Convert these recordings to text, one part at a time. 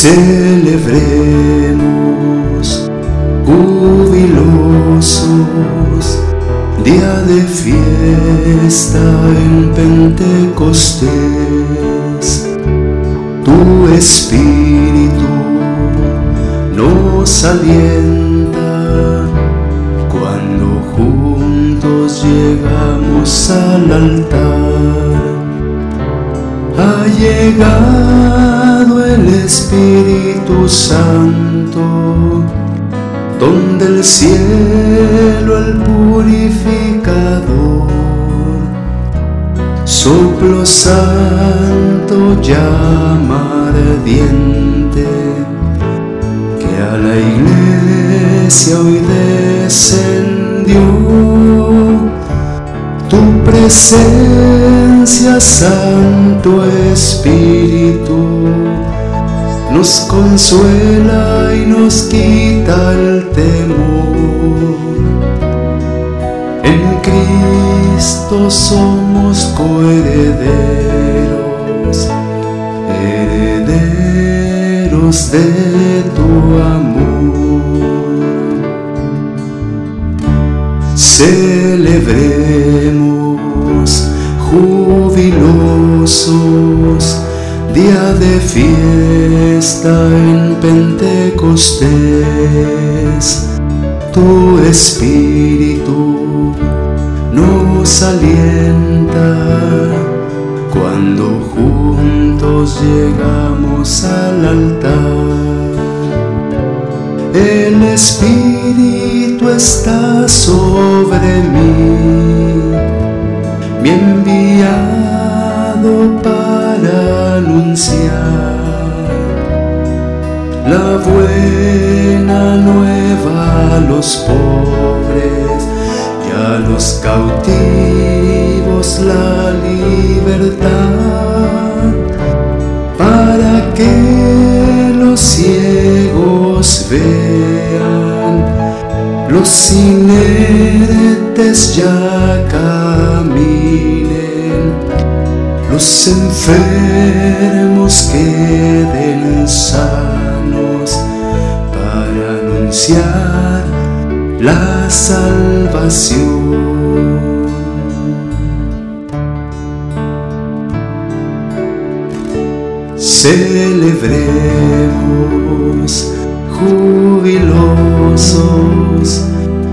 Celebremos jubilosos día de fiesta en Pentecostés. Tu espíritu nos alienta cuando juntos llegamos al altar. Ha llegado Espíritu Santo, donde el cielo el purificador, soplo santo llama ardiente, que a la iglesia hoy descendió. Tu presencia, Santo Espíritu, nos consuela y nos quita el temor. En Cristo somos coherederos, herederos de tu amor. Celebremos jubilosos día de fiesta en Pentecostés. Tu espíritu nos alienta cuando juntos llegamos al altar. El Espíritu está sobre mí, mi enviado para anunciar la buena nueva a los pobres y a los cautivos la libertad. Para que los ciegos vean, los inertes ya caminen, los enfermos queden sanos para anunciar la salvación. Celebremos jubilosos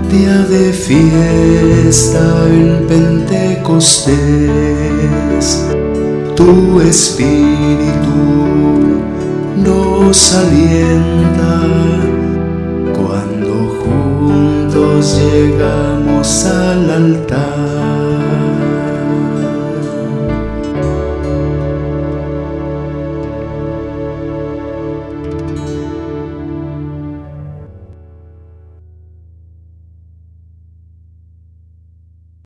día de fiesta en Pentecostés. Tu espíritu nos alienta cuando juntos llegamos al altar